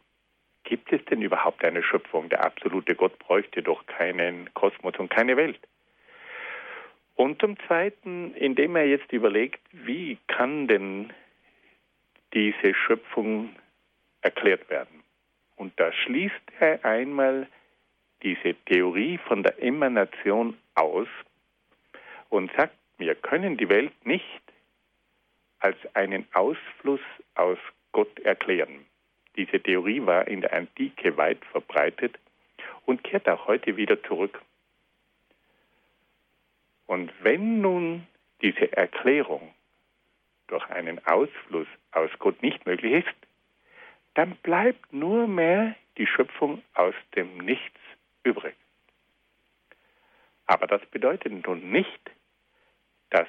gibt es denn überhaupt eine Schöpfung? Der absolute Gott bräuchte doch keinen Kosmos und keine Welt. Und zum Zweiten, indem er jetzt überlegt, wie kann denn diese Schöpfung erklärt werden? Und da schließt er einmal diese Theorie von der Emanation aus und sagt, wir können die Welt nicht als einen Ausfluss aus Gott erklären. Diese Theorie war in der Antike weit verbreitet und kehrt auch heute wieder zurück. Und wenn nun diese Erklärung durch einen Ausfluss aus Gott nicht möglich ist, dann bleibt nur mehr die Schöpfung aus dem Nichts übrig. Aber das bedeutet nun nicht, dass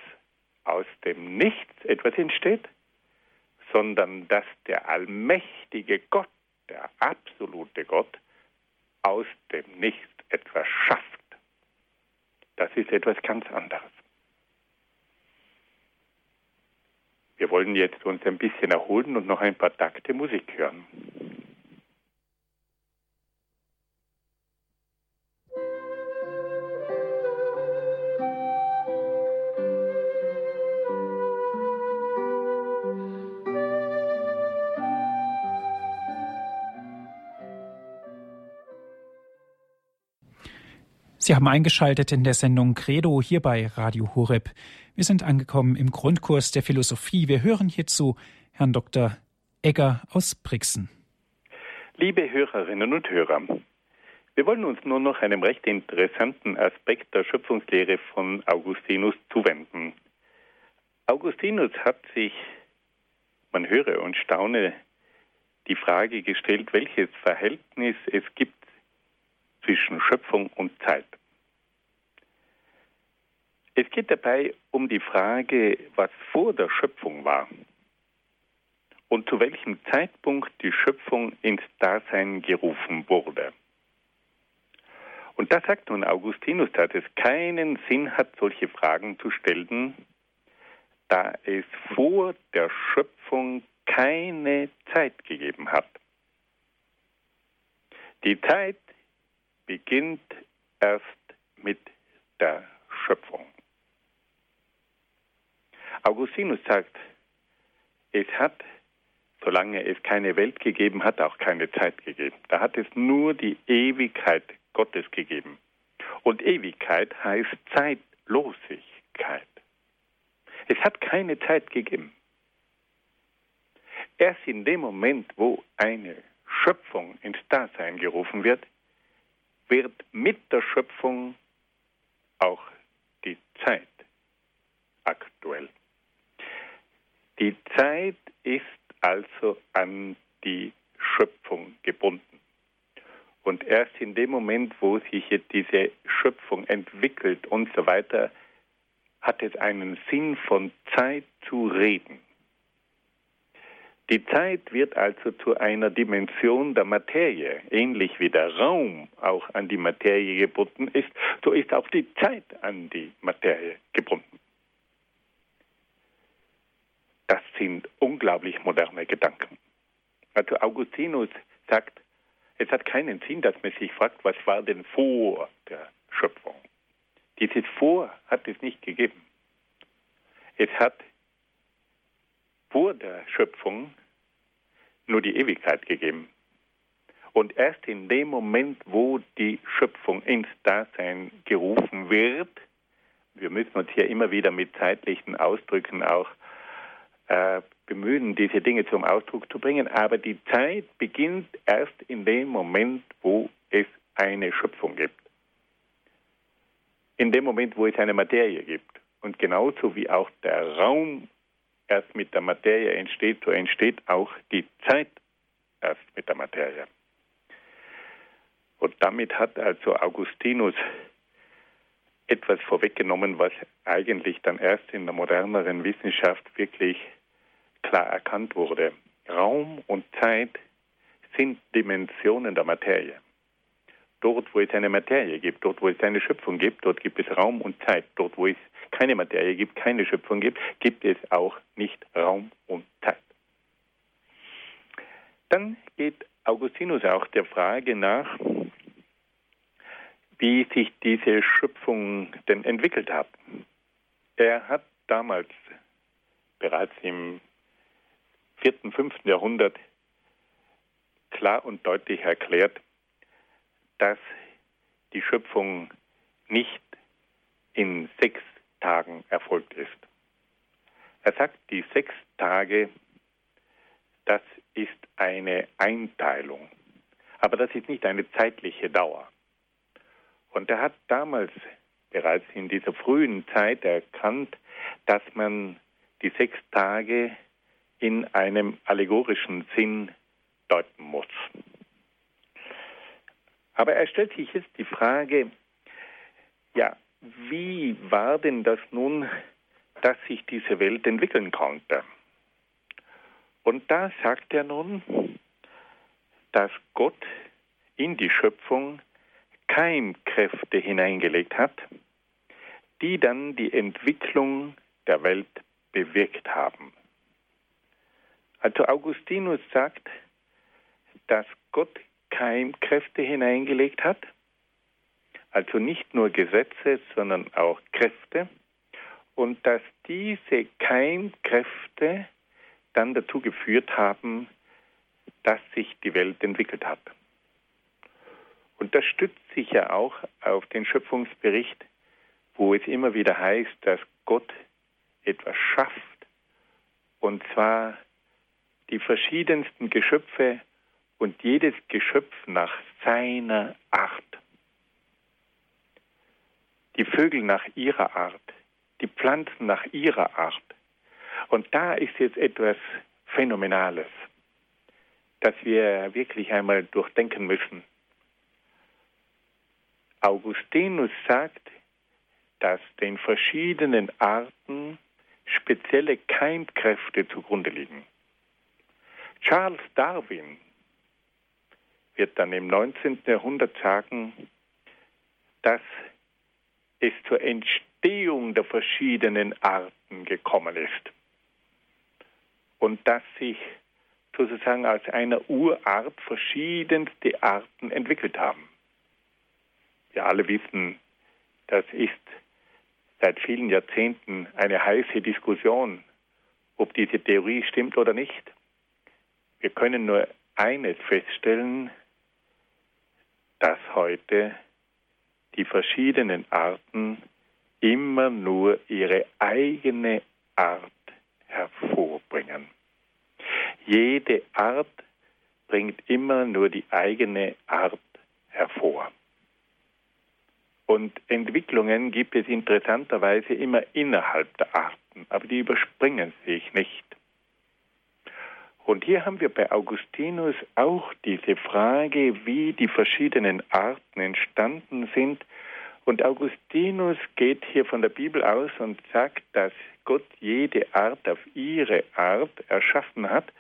aus dem Nichts etwas entsteht, sondern dass der allmächtige Gott, der absolute Gott, aus dem Nichts etwas schafft. Das ist etwas ganz anderes. Wir wollen jetzt uns ein bisschen erholen und noch ein paar Takte Musik hören. Sie haben eingeschaltet in der Sendung Credo hier bei Radio Horeb. Wir sind angekommen im Grundkurs der Philosophie. Wir hören hierzu Herrn Dr. Egger aus Brixen. Liebe Hörerinnen und Hörer, wir wollen uns nur noch einem recht interessanten Aspekt der Schöpfungslehre von Augustinus zuwenden. Augustinus hat sich, man höre und staune, die Frage gestellt, welches Verhältnis es gibt zwischen Schöpfung und Zeit. Es geht dabei um die Frage, was vor der Schöpfung war und zu welchem Zeitpunkt die Schöpfung ins Dasein gerufen wurde. Und da sagt nun Augustinus, dass es keinen Sinn hat, solche Fragen zu stellen, da es vor der Schöpfung keine Zeit gegeben hat. Die Zeit beginnt erst mit der Schöpfung. Augustinus sagt, es hat, solange es keine Welt gegeben hat, auch keine Zeit gegeben. Da hat es nur die Ewigkeit Gottes gegeben. Und Ewigkeit heißt Zeitlosigkeit. Es hat keine Zeit gegeben. Erst in dem Moment, wo eine Schöpfung ins Dasein gerufen wird, wird mit der Schöpfung auch die Zeit aktuell. Die Zeit ist also an die Schöpfung gebunden. Und erst in dem Moment, wo sich jetzt diese Schöpfung entwickelt und so weiter, hat es einen Sinn von Zeit zu reden. Die Zeit wird also zu einer Dimension der Materie, ähnlich wie der Raum auch an die Materie gebunden ist, so ist auch die Zeit an die Materie gebunden. Das sind unglaublich moderne Gedanken. Also Augustinus sagt, es hat keinen Sinn, dass man sich fragt, was war denn vor der Schöpfung. Dieses Vor hat es nicht gegeben. Es hat vor der Schöpfung nur die Ewigkeit gegeben. Und erst in dem Moment, wo die Schöpfung ins Dasein gerufen wird, wir müssen uns hier immer wieder mit zeitlichen Ausdrücken auch äh, bemühen, diese Dinge zum Ausdruck zu bringen. Aber die Zeit beginnt erst in dem Moment, wo es eine Schöpfung gibt. In dem Moment, wo es eine Materie gibt. Und genauso wie auch der Raum erst mit der Materie entsteht, so entsteht auch die Zeit erst mit der Materie. Und damit hat also Augustinus etwas vorweggenommen, was eigentlich dann erst in der moderneren Wissenschaft wirklich klar erkannt wurde. Raum und Zeit sind Dimensionen der Materie. Dort, wo es eine Materie gibt, dort, wo es eine Schöpfung gibt, dort gibt es Raum und Zeit. Dort, wo es keine Materie gibt, keine Schöpfung gibt, gibt es auch nicht Raum und Zeit. Dann geht Augustinus auch der Frage nach, wie sich diese Schöpfung denn entwickelt hat. Er hat damals bereits im vierten, fünften Jahrhundert klar und deutlich erklärt, dass die Schöpfung nicht in sechs Tagen erfolgt ist. Er sagt, die sechs Tage, das ist eine Einteilung, aber das ist nicht eine zeitliche Dauer. Und er hat damals bereits in dieser frühen Zeit erkannt, dass man die sechs Tage in einem allegorischen Sinn deuten muss. Aber er stellt sich jetzt die Frage, ja, wie war denn das nun, dass sich diese Welt entwickeln konnte? Und da sagt er nun, dass Gott in die Schöpfung Keimkräfte hineingelegt hat, die dann die Entwicklung der Welt bewirkt haben. Also Augustinus sagt, dass Gott Keimkräfte hineingelegt hat, also nicht nur Gesetze, sondern auch Kräfte, und dass diese Keimkräfte dann dazu geführt haben, dass sich die Welt entwickelt hat. Und das stützt sich ja auch auf den Schöpfungsbericht, wo es immer wieder heißt, dass Gott etwas schafft, und zwar die verschiedensten Geschöpfe und jedes Geschöpf nach seiner Art. Die Vögel nach ihrer Art, die Pflanzen nach ihrer Art. Und da ist jetzt etwas Phänomenales, das wir wirklich einmal durchdenken müssen. Augustinus sagt, dass den verschiedenen Arten spezielle Keimkräfte zugrunde liegen. Charles Darwin wird dann im 19. Jahrhundert sagen, dass es zur Entstehung der verschiedenen Arten gekommen ist und dass sich sozusagen aus einer Urart verschiedenste Arten entwickelt haben. Wir alle wissen, das ist seit vielen Jahrzehnten eine heiße Diskussion, ob diese Theorie stimmt oder nicht. Wir können nur eines feststellen, dass heute die verschiedenen Arten immer nur ihre eigene Art hervorbringen. Jede Art bringt immer nur die eigene Art hervor. Und Entwicklungen gibt es interessanterweise immer innerhalb der Arten, aber die überspringen sich nicht. Und hier haben wir bei Augustinus auch diese Frage, wie die verschiedenen Arten entstanden sind. Und Augustinus geht hier von der Bibel aus und sagt, dass Gott jede Art auf ihre Art erschaffen hat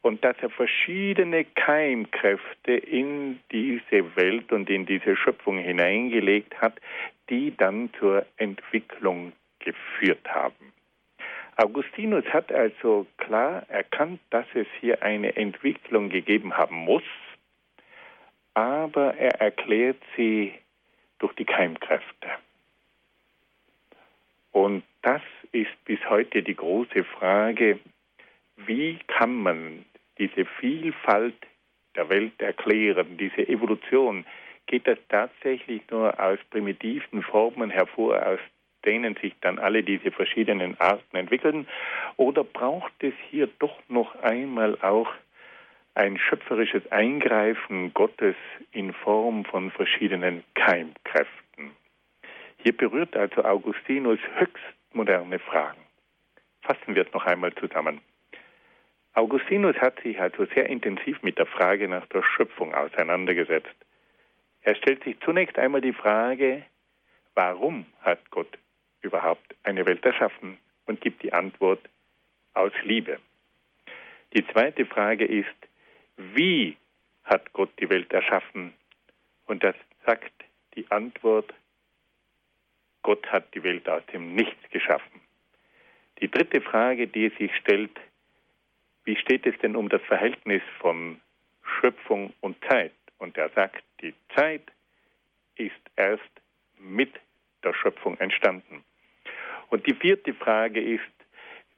und dass er verschiedene Keimkräfte in diese Welt und in diese Schöpfung hineingelegt hat, die dann zur Entwicklung geführt haben. Augustinus hat also klar erkannt, dass es hier eine Entwicklung gegeben haben muss, aber er erklärt sie durch die Keimkräfte. Und das ist bis heute die große Frage, wie kann man diese Vielfalt der Welt erklären, diese Evolution? Geht das tatsächlich nur aus primitiven Formen hervor, aus denen sich dann alle diese verschiedenen Arten entwickeln? Oder braucht es hier doch noch einmal auch ein schöpferisches Eingreifen Gottes in Form von verschiedenen Keimkräften? Hier berührt also Augustinus höchst moderne Fragen. Fassen wir es noch einmal zusammen. Augustinus hat sich also sehr intensiv mit der Frage nach der Schöpfung auseinandergesetzt. Er stellt sich zunächst einmal die Frage, warum hat Gott überhaupt eine Welt erschaffen und gibt die Antwort aus Liebe. Die zweite Frage ist, wie hat Gott die Welt erschaffen? Und das sagt die Antwort, Gott hat die Welt aus dem Nichts geschaffen. Die dritte Frage, die sich stellt, wie steht es denn um das Verhältnis von Schöpfung und Zeit? Und er sagt, die Zeit ist erst mit der Schöpfung entstanden. Und die vierte Frage ist,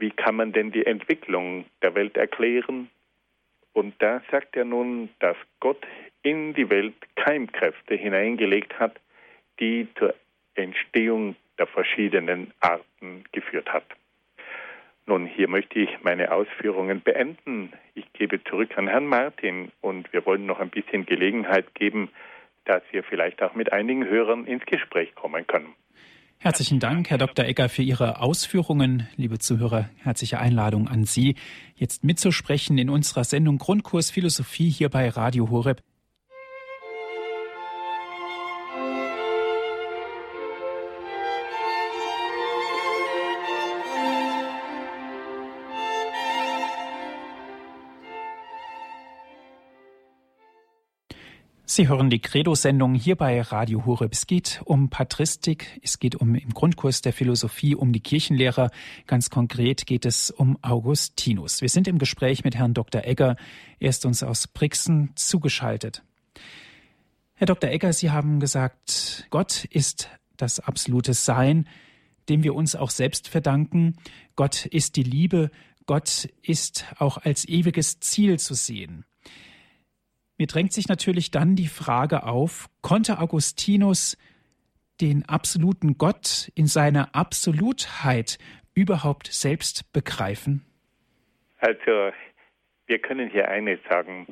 wie kann man denn die Entwicklung der Welt erklären? Und da sagt er nun, dass Gott in die Welt Keimkräfte hineingelegt hat, die zur Entstehung der verschiedenen Arten geführt hat. Nun, hier möchte ich meine Ausführungen beenden. Ich gebe zurück an Herrn Martin und wir wollen noch ein bisschen Gelegenheit geben, dass wir vielleicht auch mit einigen Hörern ins Gespräch kommen können. Herzlichen Dank, Herr Dr. Egger, für Ihre Ausführungen. Liebe Zuhörer, herzliche Einladung an Sie, jetzt mitzusprechen in unserer Sendung Grundkurs Philosophie hier bei Radio Horeb. Sie hören die Credo-Sendung hier bei Radio Horeb. Es geht um Patristik, es geht um im Grundkurs der Philosophie um die Kirchenlehrer. Ganz konkret geht es um Augustinus. Wir sind im Gespräch mit Herrn Dr. Egger. Er ist uns aus Brixen zugeschaltet. Herr Dr. Egger, Sie haben gesagt, Gott ist das absolute Sein, dem wir uns auch selbst verdanken. Gott ist die Liebe. Gott ist auch als ewiges Ziel zu sehen. Mir drängt sich natürlich dann die Frage auf, konnte Augustinus den absoluten Gott in seiner Absolutheit überhaupt selbst begreifen? Also, wir können hier eines sagen.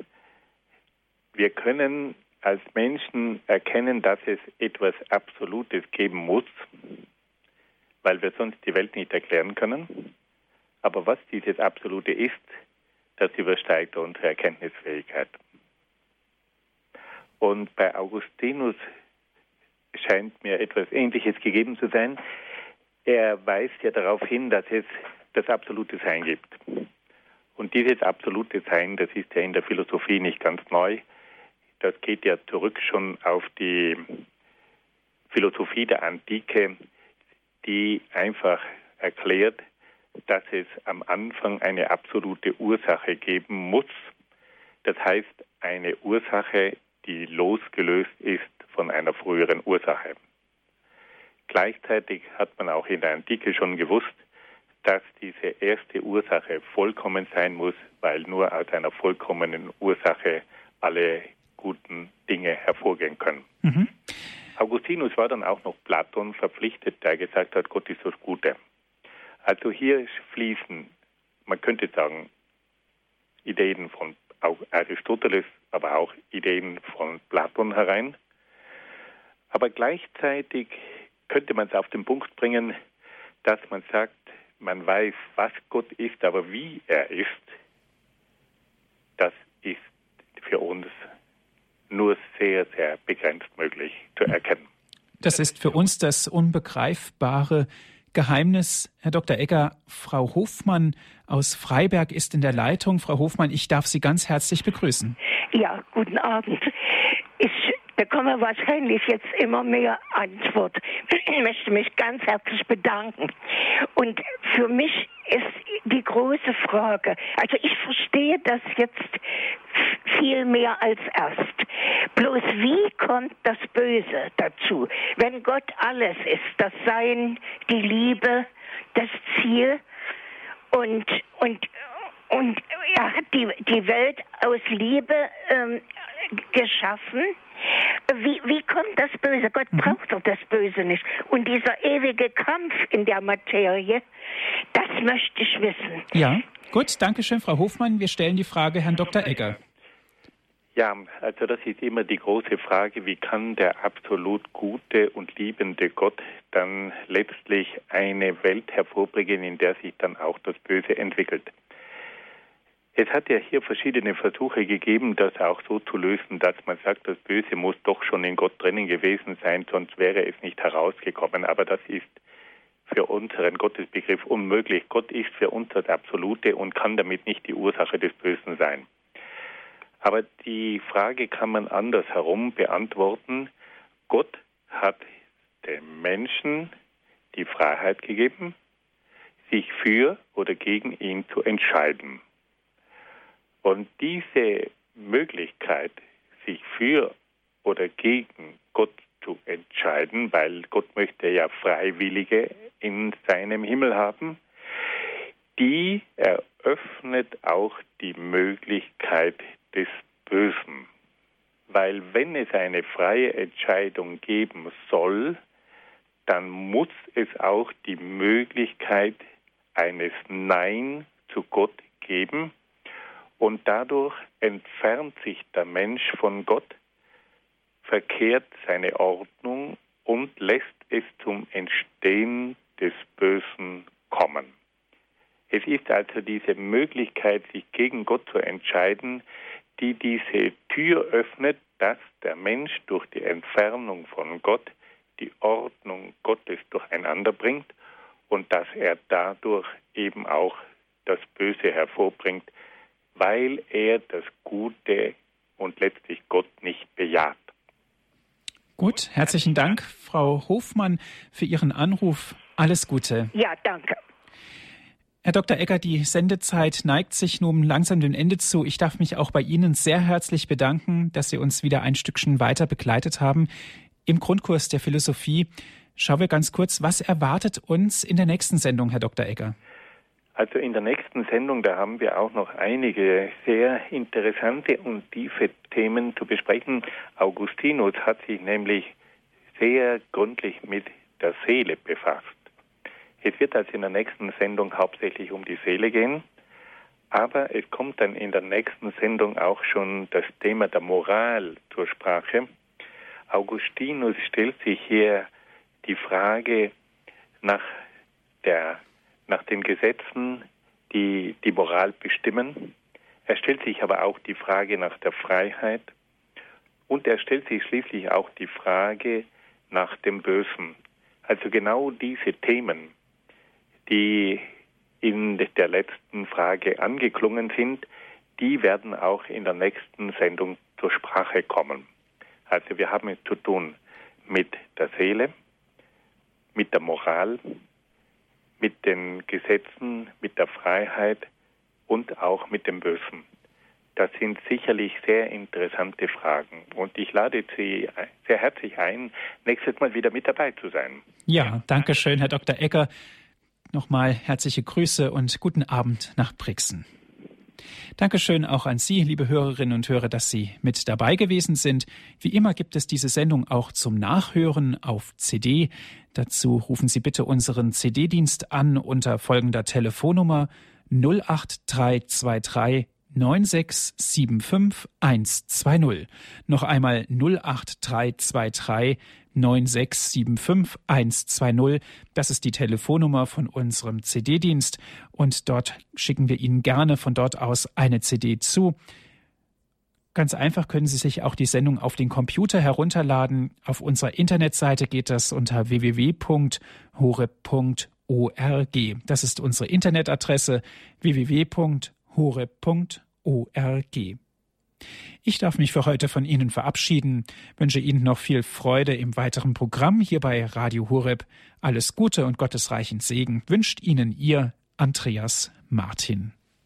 Wir können als Menschen erkennen, dass es etwas Absolutes geben muss, weil wir sonst die Welt nicht erklären können. Aber was dieses Absolute ist, das übersteigt unsere Erkenntnisfähigkeit. Und bei Augustinus scheint mir etwas Ähnliches gegeben zu sein. Er weist ja darauf hin, dass es das absolute Sein gibt. Und dieses absolute Sein, das ist ja in der Philosophie nicht ganz neu. Das geht ja zurück schon auf die Philosophie der Antike, die einfach erklärt, dass es am Anfang eine absolute Ursache geben muss. Das heißt, eine Ursache, die losgelöst ist von einer früheren Ursache. Gleichzeitig hat man auch in der Antike schon gewusst, dass diese erste Ursache vollkommen sein muss, weil nur aus einer vollkommenen Ursache alle guten Dinge hervorgehen können. Mhm. Augustinus war dann auch noch Platon verpflichtet, der gesagt hat, Gott ist das Gute. Also hier fließen, man könnte sagen, Ideen von Aristoteles, aber auch Ideen von Platon herein. Aber gleichzeitig könnte man es auf den Punkt bringen, dass man sagt, man weiß, was Gott ist, aber wie er ist, das ist für uns nur sehr, sehr begrenzt möglich zu erkennen. Das ist für uns das Unbegreifbare, Geheimnis. Herr Dr. Egger, Frau Hofmann aus Freiberg ist in der Leitung. Frau Hofmann, ich darf Sie ganz herzlich begrüßen. Ja, guten Abend. Ich bekomme wahrscheinlich jetzt immer mehr Antwort. Ich möchte mich ganz herzlich bedanken. Und für mich ist die große Frage, also ich verstehe das jetzt viel mehr als erst. Bloß wie kommt das Böse dazu? Wenn Gott alles ist, das Sein, die Liebe, das Ziel und, und, und er hat die, die Welt aus Liebe ähm, geschaffen, Wie, wie kommt das Böse? Gott mhm. braucht doch das Böse nicht. Und dieser ewige Kampf in der Materie, das möchte ich wissen. Ja, gut, danke schön, Frau Hofmann. Wir stellen die Frage Herrn Dr. Egger. Ja, also das ist immer die große Frage, wie kann der absolut gute und liebende Gott dann letztlich eine Welt hervorbringen, in der sich dann auch das Böse entwickelt. Es hat ja hier verschiedene Versuche gegeben, das auch so zu lösen, dass man sagt, das Böse muss doch schon in Gott drinnen gewesen sein, sonst wäre es nicht herausgekommen. Aber das ist für unseren Gottesbegriff unmöglich. Gott ist für uns das Absolute und kann damit nicht die Ursache des Bösen sein. Aber die Frage kann man andersherum beantworten. Gott hat dem Menschen die Freiheit gegeben, sich für oder gegen ihn zu entscheiden. Und diese Möglichkeit, sich für oder gegen Gott zu entscheiden, weil Gott möchte ja Freiwillige in seinem Himmel haben, die eröffnet auch die Möglichkeit des Bösen. Weil wenn es eine freie Entscheidung geben soll, dann muss es auch die Möglichkeit eines Nein zu Gott geben und dadurch entfernt sich der Mensch von Gott, verkehrt seine Ordnung und lässt es zum Entstehen des Bösen kommen. Es ist also diese Möglichkeit, sich gegen Gott zu entscheiden, die diese Tür öffnet, dass der Mensch durch die Entfernung von Gott die Ordnung Gottes durcheinander bringt und dass er dadurch eben auch das Böse hervorbringt, weil er das Gute und letztlich Gott nicht bejaht. Gut, herzlichen Dank, Frau Hofmann, für Ihren Anruf. Alles Gute. Ja, danke. Herr Dr. Egger, die Sendezeit neigt sich nun langsam dem Ende zu. Ich darf mich auch bei Ihnen sehr herzlich bedanken, dass Sie uns wieder ein Stückchen weiter begleitet haben im Grundkurs der Philosophie. Schauen wir ganz kurz, was erwartet uns in der nächsten Sendung, Herr Dr. Egger? Also in der nächsten Sendung, da haben wir auch noch einige sehr interessante und tiefe Themen zu besprechen. Augustinus hat sich nämlich sehr gründlich mit der Seele befasst. Es wird also in der nächsten Sendung hauptsächlich um die Seele gehen, aber es kommt dann in der nächsten Sendung auch schon das Thema der Moral zur Sprache. Augustinus stellt sich hier die Frage nach, der, nach den Gesetzen, die die Moral bestimmen. Er stellt sich aber auch die Frage nach der Freiheit und er stellt sich schließlich auch die Frage nach dem Bösen. Also genau diese Themen die in der letzten Frage angeklungen sind, die werden auch in der nächsten Sendung zur Sprache kommen. Also wir haben es zu tun mit der Seele, mit der Moral, mit den Gesetzen, mit der Freiheit und auch mit dem Bösen. Das sind sicherlich sehr interessante Fragen und ich lade Sie sehr herzlich ein, nächstes Mal wieder mit dabei zu sein. Ja, danke schön, Herr Dr. Ecker. Nochmal herzliche Grüße und guten Abend nach Brixen. Dankeschön auch an Sie, liebe Hörerinnen und Hörer, dass Sie mit dabei gewesen sind. Wie immer gibt es diese Sendung auch zum Nachhören auf CD. Dazu rufen Sie bitte unseren CD-Dienst an unter folgender Telefonnummer 08323 9675120. Noch einmal 08323 9675120. Das ist die Telefonnummer von unserem CD-Dienst und dort schicken wir Ihnen gerne von dort aus eine CD zu. Ganz einfach können Sie sich auch die Sendung auf den Computer herunterladen. Auf unserer Internetseite geht das unter www.hore.org. Das ist unsere Internetadresse www.hore.org. Ich darf mich für heute von Ihnen verabschieden, wünsche Ihnen noch viel Freude im weiteren Programm hier bei Radio Horeb. Alles Gute und gottesreichen Segen wünscht Ihnen Ihr Andreas Martin.